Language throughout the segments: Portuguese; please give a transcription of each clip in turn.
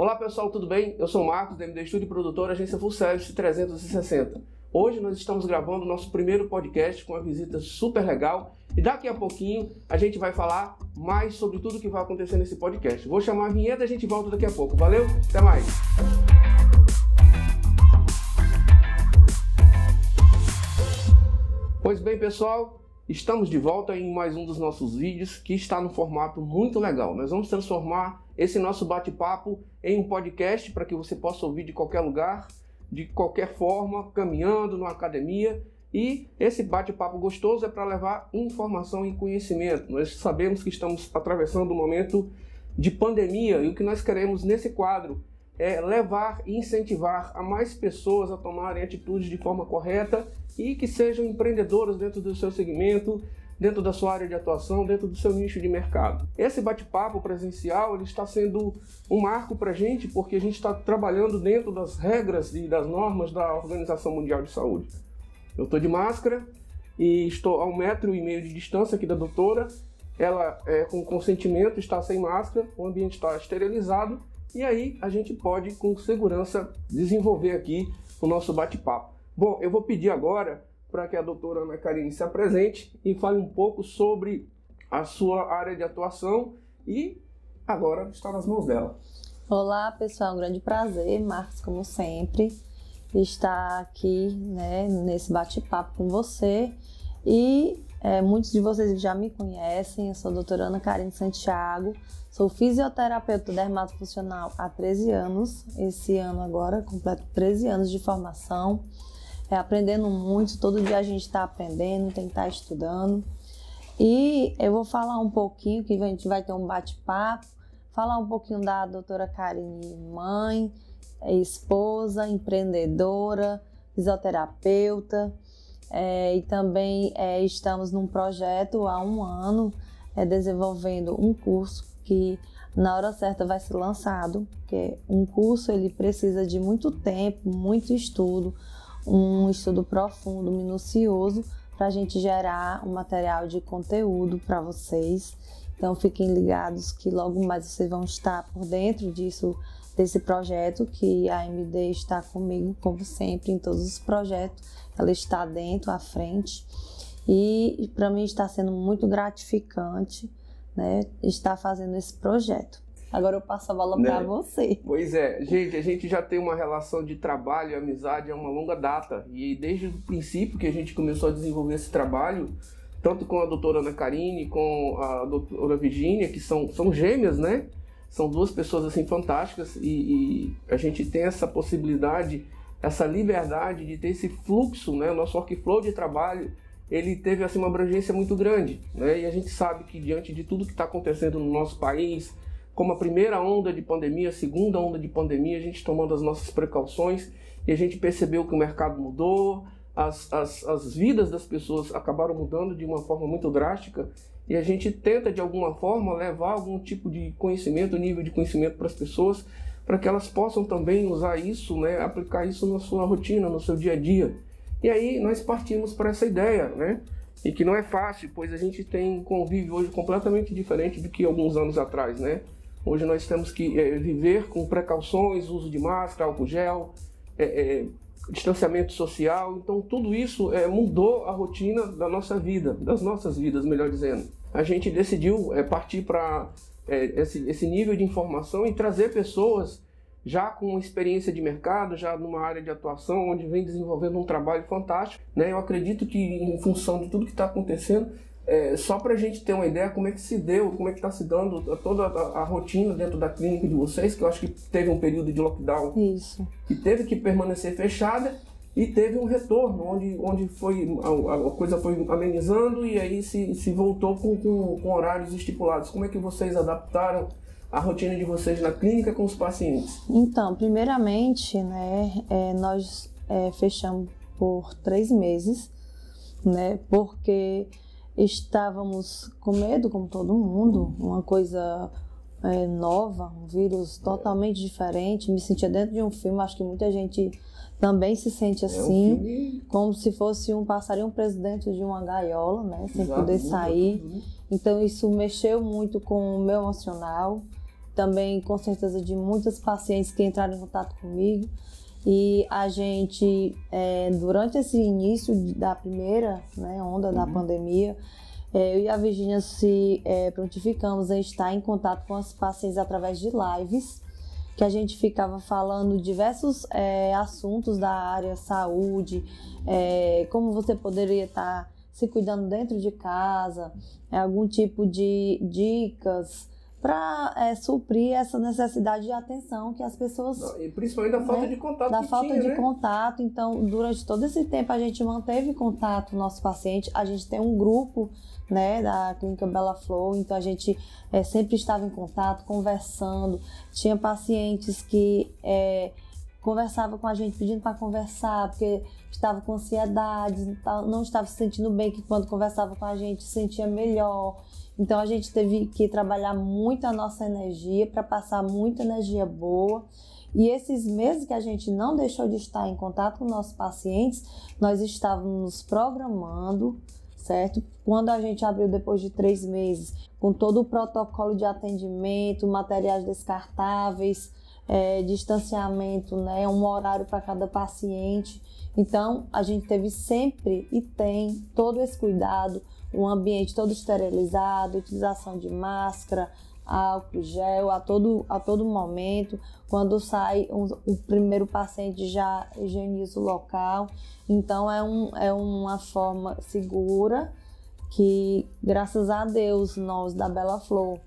Olá pessoal, tudo bem? Eu sou o Marcos, da MD Studio Produtor, agência Full Service 360. Hoje nós estamos gravando o nosso primeiro podcast com uma visita super legal e daqui a pouquinho a gente vai falar mais sobre tudo que vai acontecer nesse podcast. Vou chamar a vinheta e a gente volta daqui a pouco. Valeu? Até mais! Pois bem, pessoal, estamos de volta em mais um dos nossos vídeos que está no formato muito legal. Nós vamos transformar esse nosso bate-papo em um podcast para que você possa ouvir de qualquer lugar de qualquer forma, caminhando numa academia. E esse bate-papo gostoso é para levar informação e conhecimento. Nós sabemos que estamos atravessando um momento de pandemia e o que nós queremos nesse quadro é levar e incentivar a mais pessoas a tomarem atitudes de forma correta e que sejam empreendedoras dentro do seu segmento, dentro da sua área de atuação, dentro do seu nicho de mercado. Esse bate-papo presencial ele está sendo um marco para a gente, porque a gente está trabalhando dentro das regras e das normas da Organização Mundial de Saúde. Eu estou de máscara e estou a um metro e meio de distância aqui da doutora. Ela, é, com consentimento, está sem máscara, o ambiente está esterilizado e aí a gente pode, com segurança, desenvolver aqui o nosso bate-papo. Bom, eu vou pedir agora para que a doutora Ana Karine se apresente e fale um pouco sobre a sua área de atuação e agora está nas mãos dela. Olá, pessoal, é um grande prazer, Marcos, como sempre, estar aqui né, nesse bate-papo com você. E é, muitos de vocês já me conhecem, eu sou a doutora Ana Karine Santiago, sou fisioterapeuta dermatofuncional há 13 anos, esse ano agora completo 13 anos de formação é, aprendendo muito. Todo dia a gente está aprendendo, tem que estar tá estudando. E eu vou falar um pouquinho, que a gente vai ter um bate-papo, falar um pouquinho da doutora Karine, mãe, esposa, empreendedora, fisioterapeuta. É, e também é, estamos num projeto há um ano é, desenvolvendo um curso que na hora certa vai ser lançado, porque um curso ele precisa de muito tempo, muito estudo, um estudo profundo, minucioso, para a gente gerar um material de conteúdo para vocês. Então fiquem ligados que logo mais vocês vão estar por dentro disso, desse projeto, que a MD está comigo, como sempre, em todos os projetos. Ela está dentro, à frente. E para mim está sendo muito gratificante né, estar fazendo esse projeto. Agora eu passo a bola né? para você. Pois é, gente, a gente já tem uma relação de trabalho e amizade há uma longa data. E desde o princípio que a gente começou a desenvolver esse trabalho, tanto com a doutora Ana Karine, com a doutora Virginia, que são, são gêmeas, né? São duas pessoas assim fantásticas e, e a gente tem essa possibilidade, essa liberdade de ter esse fluxo, né? O nosso workflow de trabalho ele teve assim uma abrangência muito grande, né? E a gente sabe que diante de tudo que está acontecendo no nosso país, como a primeira onda de pandemia, a segunda onda de pandemia, a gente tomando as nossas precauções e a gente percebeu que o mercado mudou, as, as, as vidas das pessoas acabaram mudando de uma forma muito drástica e a gente tenta de alguma forma levar algum tipo de conhecimento, nível de conhecimento para as pessoas, para que elas possam também usar isso, né, aplicar isso na sua rotina, no seu dia a dia. E aí nós partimos para essa ideia, né? E que não é fácil, pois a gente tem um convívio hoje completamente diferente do que alguns anos atrás, né? Hoje nós temos que é, viver com precauções, uso de máscara, álcool gel, é, é, distanciamento social. Então tudo isso mudou a rotina da nossa vida, das nossas vidas, melhor dizendo. A gente decidiu partir para esse, esse nível de informação e trazer pessoas já com experiência de mercado, já numa área de atuação, onde vem desenvolvendo um trabalho fantástico. Né? Eu acredito que, em função de tudo que está acontecendo, é, só para a gente ter uma ideia como é que se deu, como é que está se dando toda a, a, rotina dentro da clínica de vocês, que eu acho que teve um período de lockdown Isso. que teve que permanecer fechada e teve um retorno, onde, onde foi, a, a coisa foi amenizando e aí se, se voltou com, com, com horários estipulados. Como é que vocês adaptaram a rotina de vocês na clínica com os pacientes? Então, primeiramente, né, é, nós é, fechamos por três meses, né, porque estávamos com medo, como todo mundo, uma coisa é, nova, um vírus totalmente diferente. Me sentia dentro de um filme, acho que muita gente também se sente assim, é um como se fosse um passarinho preso dentro de uma gaiola, né, sem Exato, poder sair. Então isso mexeu muito com o meu emocional. Também com certeza de muitas pacientes que entraram em contato comigo. E a gente, é, durante esse início da primeira né, onda uhum. da pandemia, é, eu e a Virginia se é, prontificamos a estar em contato com as pacientes através de lives, que a gente ficava falando diversos é, assuntos da área saúde, é, como você poderia estar se cuidando dentro de casa, algum tipo de dicas para é, suprir essa necessidade de atenção que as pessoas. E principalmente da falta né, de contato. Da falta tinha, de né? contato. Então, durante todo esse tempo, a gente manteve contato com o nosso paciente. A gente tem um grupo né, da Clínica Bela Flow, então a gente é, sempre estava em contato, conversando. Tinha pacientes que. É, conversava com a gente pedindo para conversar, porque estava com ansiedade, não estava se sentindo bem, que quando conversava com a gente se sentia melhor. Então a gente teve que trabalhar muito a nossa energia para passar muita energia boa. E esses meses que a gente não deixou de estar em contato com nossos pacientes, nós estávamos programando, certo? Quando a gente abriu depois de três meses, com todo o protocolo de atendimento, materiais descartáveis, é, distanciamento, né? Um horário para cada paciente. Então a gente teve sempre e tem todo esse cuidado um ambiente todo esterilizado, utilização de máscara, álcool, gel a todo, a todo momento. Quando sai um, o primeiro paciente já higieniza o local. Então é, um, é uma forma segura que, graças a Deus, nós da Bela Flor,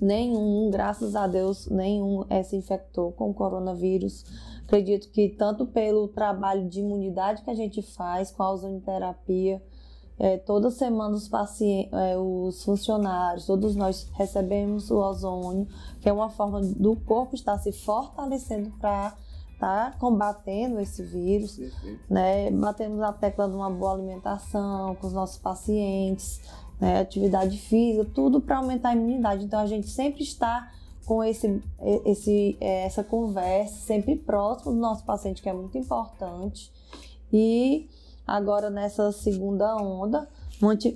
nenhum, graças a Deus, nenhum é, se infectou com o coronavírus. Acredito que tanto pelo trabalho de imunidade que a gente faz com a ozonioterapia, é, toda semana os pacientes, é, os funcionários, todos nós recebemos o ozônio, que é uma forma do corpo estar se fortalecendo para estar tá combatendo esse vírus, né? Batemos a tecla de uma boa alimentação com os nossos pacientes, né? atividade física, tudo para aumentar a imunidade. Então a gente sempre está com esse, esse, é, essa conversa, sempre próximo do nosso paciente, que é muito importante. E Agora, nessa segunda onda,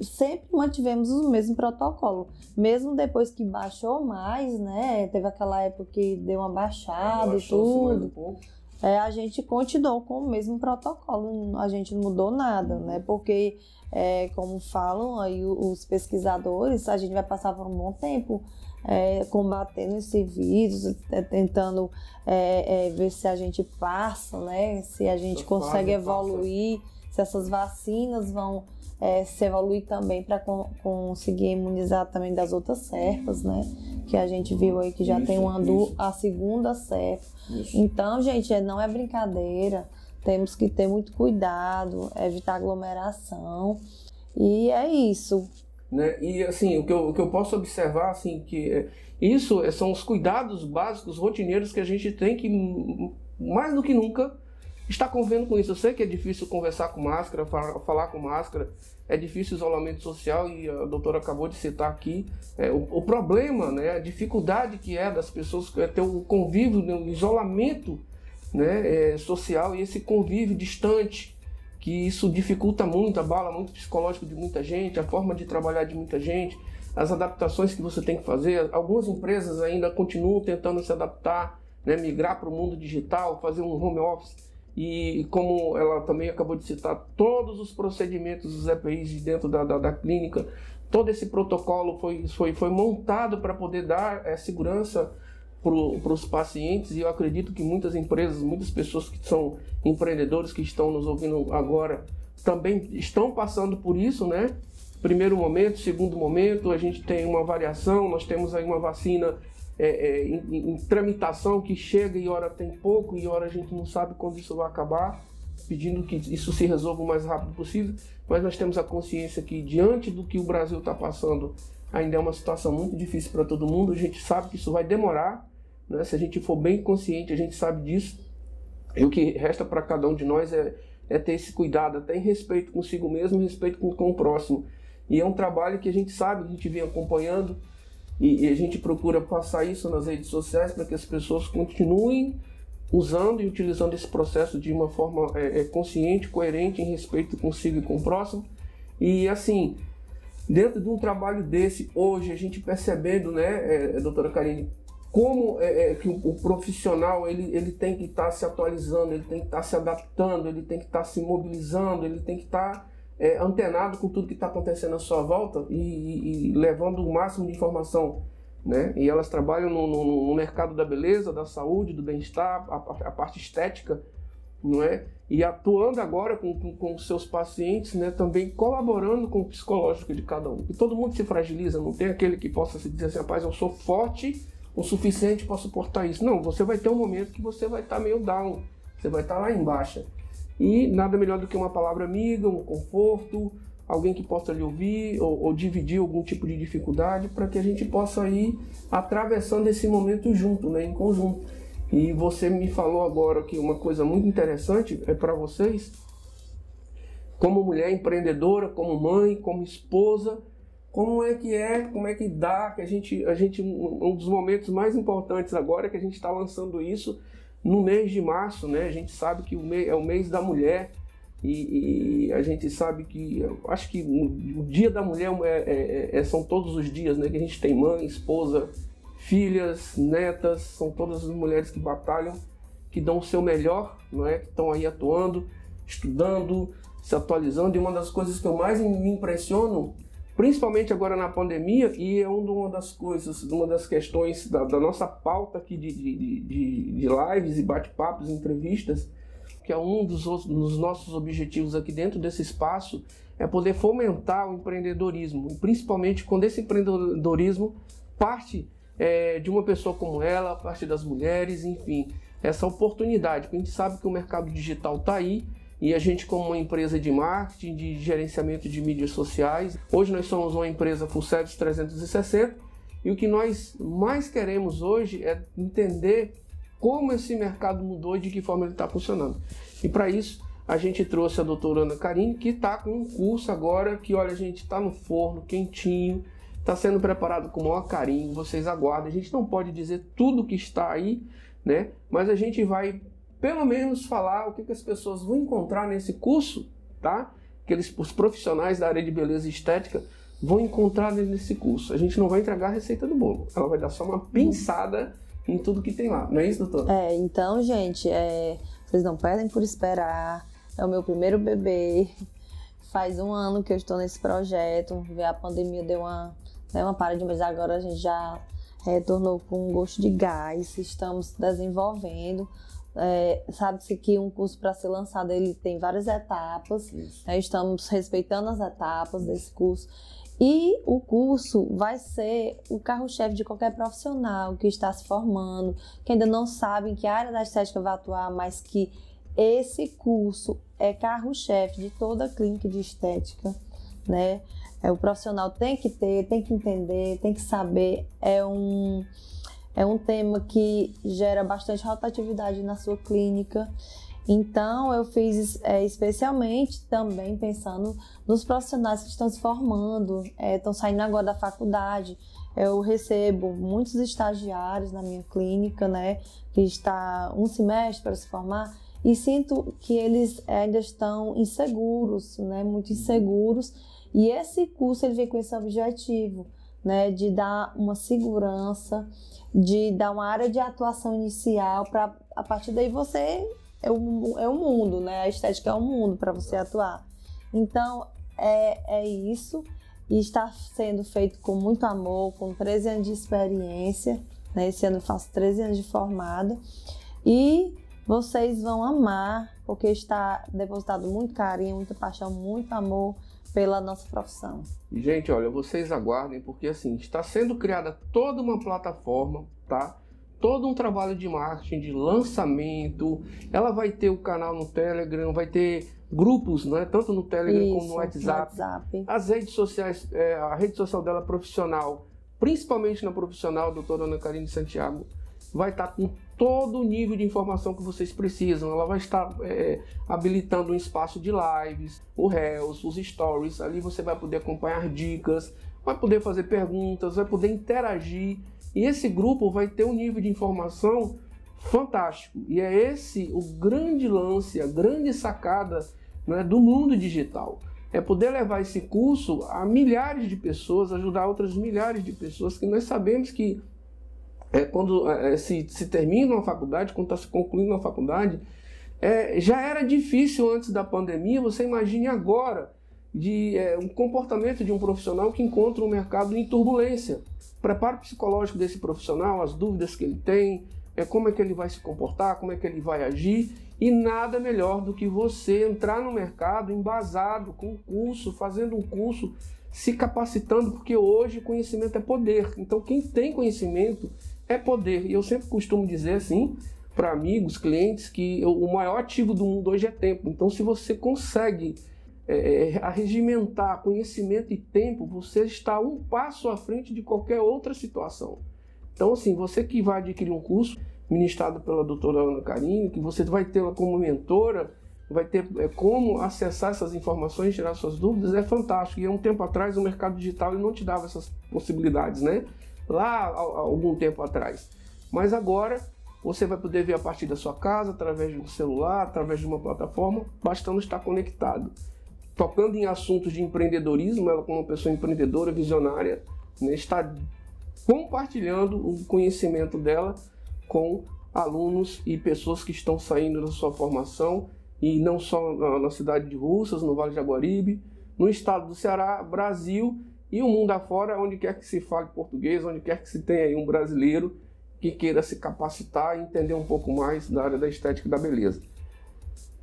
sempre mantivemos o mesmo protocolo. Mesmo depois que baixou mais, né? Teve aquela época que deu uma baixada e tudo. Um é, a gente continuou com o mesmo protocolo, a gente não mudou nada, né? Porque, é, como falam aí os pesquisadores, a gente vai passar por um bom tempo é, combatendo esse vírus, é, tentando é, é, ver se a gente passa, né? Se a gente consegue evoluir. Passa se essas vacinas vão é, se evoluir também para conseguir imunizar também das outras cepas, né? Que a gente viu aí que já isso, tem uma do, a segunda cepa. Isso. Então, gente, é, não é brincadeira. Temos que ter muito cuidado, evitar aglomeração. E é isso. Né? E assim, o que, eu, o que eu posso observar, assim, que é, isso é, são os cuidados básicos, rotineiros que a gente tem que, mais do que nunca, está convivendo com isso. Eu sei que é difícil conversar com máscara, falar com máscara, é difícil isolamento social e a doutora acabou de citar aqui é, o, o, problema, né, a dificuldade que é das pessoas é ter o convívio, né, o isolamento né, é, social e esse convívio distante, que isso dificulta muito, abala muito o psicológico de muita gente, a forma de trabalhar de muita gente, as adaptações que você tem que fazer. Algumas empresas ainda continuam tentando se adaptar, né, migrar para o mundo digital, fazer um home office e como ela também acabou de citar, todos os procedimentos dos EPIs de dentro da, da, da clínica, todo esse protocolo foi, foi, foi montado para poder dar é, segurança para os pacientes e eu acredito que muitas empresas, muitas pessoas que são empreendedores que estão nos ouvindo agora também estão passando por isso, né? Primeiro momento, segundo momento, a gente tem uma variação, nós temos aí uma vacina é, é, em, em, tramitação que chega e hora tem pouco e hora a gente não sabe quando isso vai acabar, pedindo que isso se resolva o mais rápido possível, mas nós temos a consciência que diante do que o Brasil está passando, ainda é uma situação muito difícil para todo mundo, a gente sabe que isso vai demorar, né? se a gente for bem consciente, a gente sabe disso, e o que resta para cada um de nós é, é ter esse cuidado, até em respeito consigo mesmo, respeito com, com o próximo. E é um trabalho que a gente sabe, a gente vem acompanhando, e, e a gente procura passar isso nas redes sociais para que as pessoas continuem usando e utilizando esse processo de uma forma é, é, consciente, coerente, em respeito consigo e com o próximo. E assim, dentro de um trabalho desse, hoje, a gente percebendo, né, é, doutora Karine, como é, é, que o, o, profissional ele, ele tem que estar tá se atualizando, ele tem que estar tá se adaptando, ele tem que estar tá se mobilizando, ele tem que estar tá, é, antenado com tudo que está acontecendo à sua volta e, e, e, levando o máximo de informação. Né? E elas trabalham no, no, no mercado da beleza, da saúde, do bem-estar, a, a, parte estética, não é? E atuando agora com, com, com seus pacientes, né? também colaborando com o psicológico de cada um. E todo mundo se fragiliza, não tem aquele que possa se dizer assim, rapaz, eu sou forte o suficiente para suportar isso. Não, você vai ter um momento que você vai estar tá meio down, você vai estar tá lá embaixo. E nada melhor do que uma palavra amiga, um conforto, alguém que possa lhe ouvir ou, ou dividir algum tipo de dificuldade para que a gente possa ir atravessando esse momento junto, né, em conjunto. E você me falou agora que uma coisa muito interessante é para vocês, como mulher empreendedora, como mãe, como esposa, como é que é, como é que dá, que a gente, a gente um dos momentos mais importantes agora é que a gente está lançando isso no mês de março, né? A gente sabe que o mês, é o mês da mulher e, e a gente sabe que, acho que o, dia da mulher é, é, é, são todos os dias, né? Que a gente tem mãe, esposa, filhas, netas, são todas as mulheres que batalham, que dão o seu melhor, não é? Que estão aí atuando, estudando, se atualizando. E uma das coisas que eu mais me impressiono principalmente agora na pandemia, e é uma das coisas, uma das questões da, da nossa pauta aqui de, de, de, de lives e bate-papos, entrevistas, que é um dos, dos, nossos objetivos aqui dentro desse espaço, é poder fomentar o empreendedorismo, e principalmente quando esse empreendedorismo parte é, de uma pessoa como ela, parte das mulheres, enfim, essa oportunidade, porque a gente sabe que o mercado digital está aí, e a gente, como uma empresa de marketing, de gerenciamento de mídias sociais, hoje nós somos uma empresa full service 360 e o que nós mais queremos hoje é entender como esse mercado mudou e de que forma ele está funcionando. E para isso, a gente trouxe a doutora Ana Karine, que está com um curso agora que, olha, a gente está no forno, quentinho, está sendo preparado com o maior carinho, vocês aguardem. A gente não pode dizer tudo que está aí, né? Mas a gente vai pelo menos falar o que, que as pessoas vão encontrar nesse curso, tá? Que eles, os profissionais da área de beleza e estética vão encontrar nesse curso. A gente não vai entregar a receita do bolo, ela vai dar só uma pinçada em tudo que tem lá. Não é isso, doutora? É, então, gente, é, vocês não perdem por esperar. É o meu primeiro bebê. Faz um ano que eu estou nesse projeto. A pandemia deu uma, deu uma parada, mas agora a gente já retornou com um gosto de gás. Estamos desenvolvendo é, Sabe-se que um curso para ser lançado ele tem várias etapas, né? estamos respeitando as etapas desse curso. E o curso vai ser o carro-chefe de qualquer profissional que está se formando, que ainda não sabe em que área da estética vai atuar, mas que esse curso é carro-chefe de toda a clínica de estética, né? É, o profissional tem que ter, tem que entender, tem que saber. É um é um tema que gera bastante rotatividade na sua clínica. Então, eu fiz é, especialmente também pensando nos profissionais que estão se formando, é, estão saindo agora da faculdade. Eu recebo muitos estagiários na minha clínica, né, que está um semestre para se formar, e sinto que eles ainda estão inseguros, né, muito inseguros. E esse curso ele vem com esse objetivo, né, de dar uma segurança de dar uma área de atuação inicial para a partir daí você é o, é o mundo, né? A estética é o mundo para você atuar. Então é, é isso e está sendo feito com muito amor, com 13 anos de experiência. Né? Esse ano eu faço 13 anos de formada e vocês vão amar porque está depositado muito carinho, muita paixão, muito amor pela nossa profissão. Gente, olha, vocês aguardem, porque assim, está sendo criada toda uma plataforma, tá? Todo um trabalho de marketing, de lançamento. Ela vai ter o canal no Telegram, vai ter grupos, né? Tanto no Telegram Isso, como no WhatsApp. no WhatsApp. As redes sociais, é, a rede social dela profissional, principalmente na profissional, doutora Ana Karine Santiago, vai estar com todo o nível de informação que vocês precisam. Ela vai estar é, habilitando um espaço de lives, o Reels, os Stories. Ali você vai poder acompanhar dicas, vai poder fazer perguntas, vai poder interagir. E esse grupo vai ter um nível de informação fantástico. E é esse o grande lance, a grande sacada né, do mundo digital. É poder levar esse curso a milhares de pessoas, ajudar outras milhares de pessoas, que nós sabemos que é, quando é, se, se termina uma faculdade, quando está se concluindo uma faculdade, é, já era difícil antes da pandemia, você imagine agora de é, um comportamento de um profissional que encontra o mercado em turbulência. Preparo psicológico desse profissional, as dúvidas que ele tem, é como é que ele vai se comportar, como é que ele vai agir, e nada melhor do que você entrar no mercado embasado, com um curso, fazendo um curso, se capacitando, porque hoje conhecimento é poder. Então, quem tem conhecimento é poder. E eu sempre costumo dizer assim para amigos, clientes, que o maior ativo do mundo hoje é tempo. Então, se você consegue é, é arregimentar conhecimento e tempo, você está um passo à frente de qualquer outra situação. Então, assim, você que vai adquirir um curso ministrado pela doutora Ana Carine, que você vai ter como mentora, vai ter é, como acessar essas informações, tirar suas dúvidas, é fantástico. E há um tempo atrás o mercado digital não te dava essas possibilidades, né? Lá há algum tempo atrás. Mas agora você vai poder ver a partir da sua casa, através de um celular, através de uma plataforma, bastando estar conectado. Tocando em assuntos de empreendedorismo, ela como uma pessoa empreendedora, visionária, né, está compartilhando o conhecimento dela com alunos e pessoas que estão saindo da sua formação e não só na, cidade de Russas, no Vale de Aguaribe, no estado do Ceará, Brasil e o mundo afora, onde quer que se fale português, onde quer que se tenha um brasileiro que queira se capacitar e entender um pouco mais da área da estética e da beleza.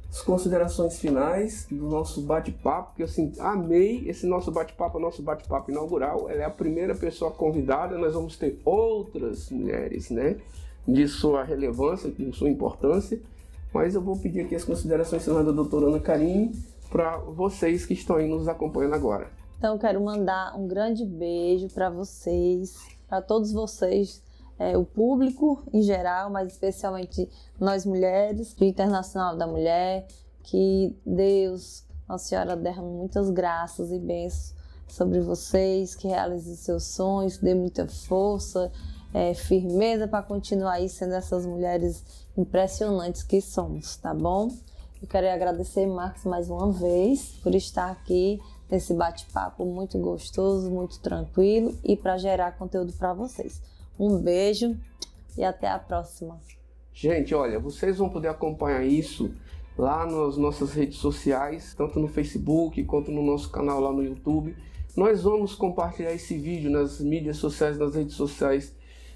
As considerações finais do nosso bate-papo, que assim, amei esse nosso bate-papo, nosso bate-papo inaugural. Ela é a primeira pessoa convidada, nós vamos ter outras mulheres, né? De sua relevância, de sua importância. Mas eu vou pedir aqui as considerações finais da doutora Ana Karine para vocês que estão aí nos acompanhando agora. Então, quero mandar um grande beijo para vocês, para todos vocês é, o público em geral, mas especialmente nós mulheres, do Internacional da Mulher, que Deus, Nossa Senhora, derrame muitas graças e bênçãos sobre vocês, que realize seus sonhos, dê muita força, é, firmeza para continuar aí sendo essas mulheres impressionantes que somos, tá bom? Eu quero agradecer, Marcos, mais uma vez por estar aqui nesse bate-papo muito gostoso, muito tranquilo e para gerar conteúdo para vocês. Um beijo e até a próxima. Gente, olha, vocês vão poder acompanhar isso lá nas nossas redes sociais, tanto no Facebook quanto no nosso canal lá no YouTube. Nós vamos compartilhar esse vídeo nas mídias sociais, nas redes sociais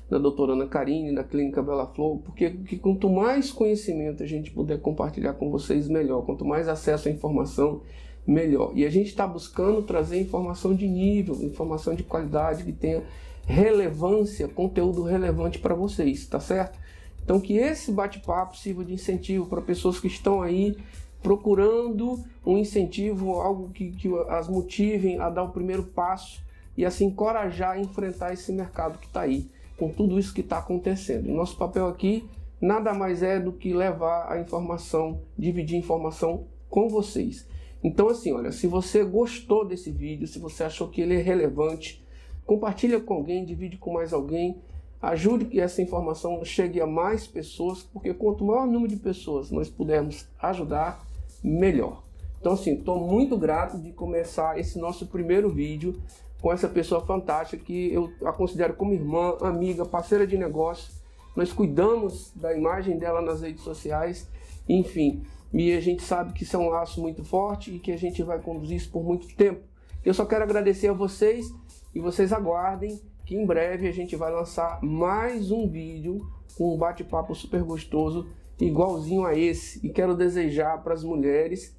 da doutora Ana Karine, da Clínica Bela Flor, porque que quanto mais conhecimento a gente puder compartilhar com vocês, melhor. Quanto mais acesso à informação, melhor. E a gente está buscando trazer informação de nível, informação de qualidade que tenha relevância, conteúdo relevante para vocês, tá certo? Então que esse bate-papo sirva de incentivo para pessoas que estão aí procurando um incentivo, algo que, que as motivem a dar o primeiro passo e assim encorajar a enfrentar esse mercado que está aí, com tudo isso que está acontecendo. Nosso papel aqui nada mais é do que levar a informação, dividir informação com vocês. Então assim, olha, se você gostou desse vídeo, se você achou que ele é relevante, Compartilha com alguém, divide com mais alguém, ajude que essa informação chegue a mais pessoas, porque quanto maior número de pessoas nós pudermos ajudar, melhor. Então assim, estou muito grato de começar esse nosso primeiro vídeo com essa pessoa fantástica que eu a considero como irmã, amiga, parceira de negócio. Nós cuidamos da imagem dela nas redes sociais, enfim. E a gente sabe que isso é um laço muito forte e que a gente vai conduzir isso por muito tempo. Eu só quero agradecer a vocês e vocês aguardem que em breve a gente vai lançar mais um vídeo com um bate-papo super gostoso, igualzinho a esse. E quero desejar para as mulheres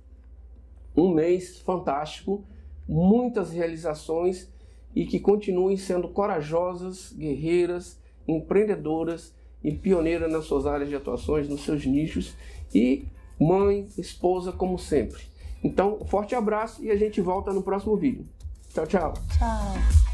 um mês fantástico, muitas realizações e que continuem sendo corajosas, guerreiras, empreendedoras e pioneiras nas suas áreas de atuações, nos seus nichos e mãe, esposa, como sempre. Então, forte abraço e a gente volta no próximo vídeo. Tchau, tchau. Tchau.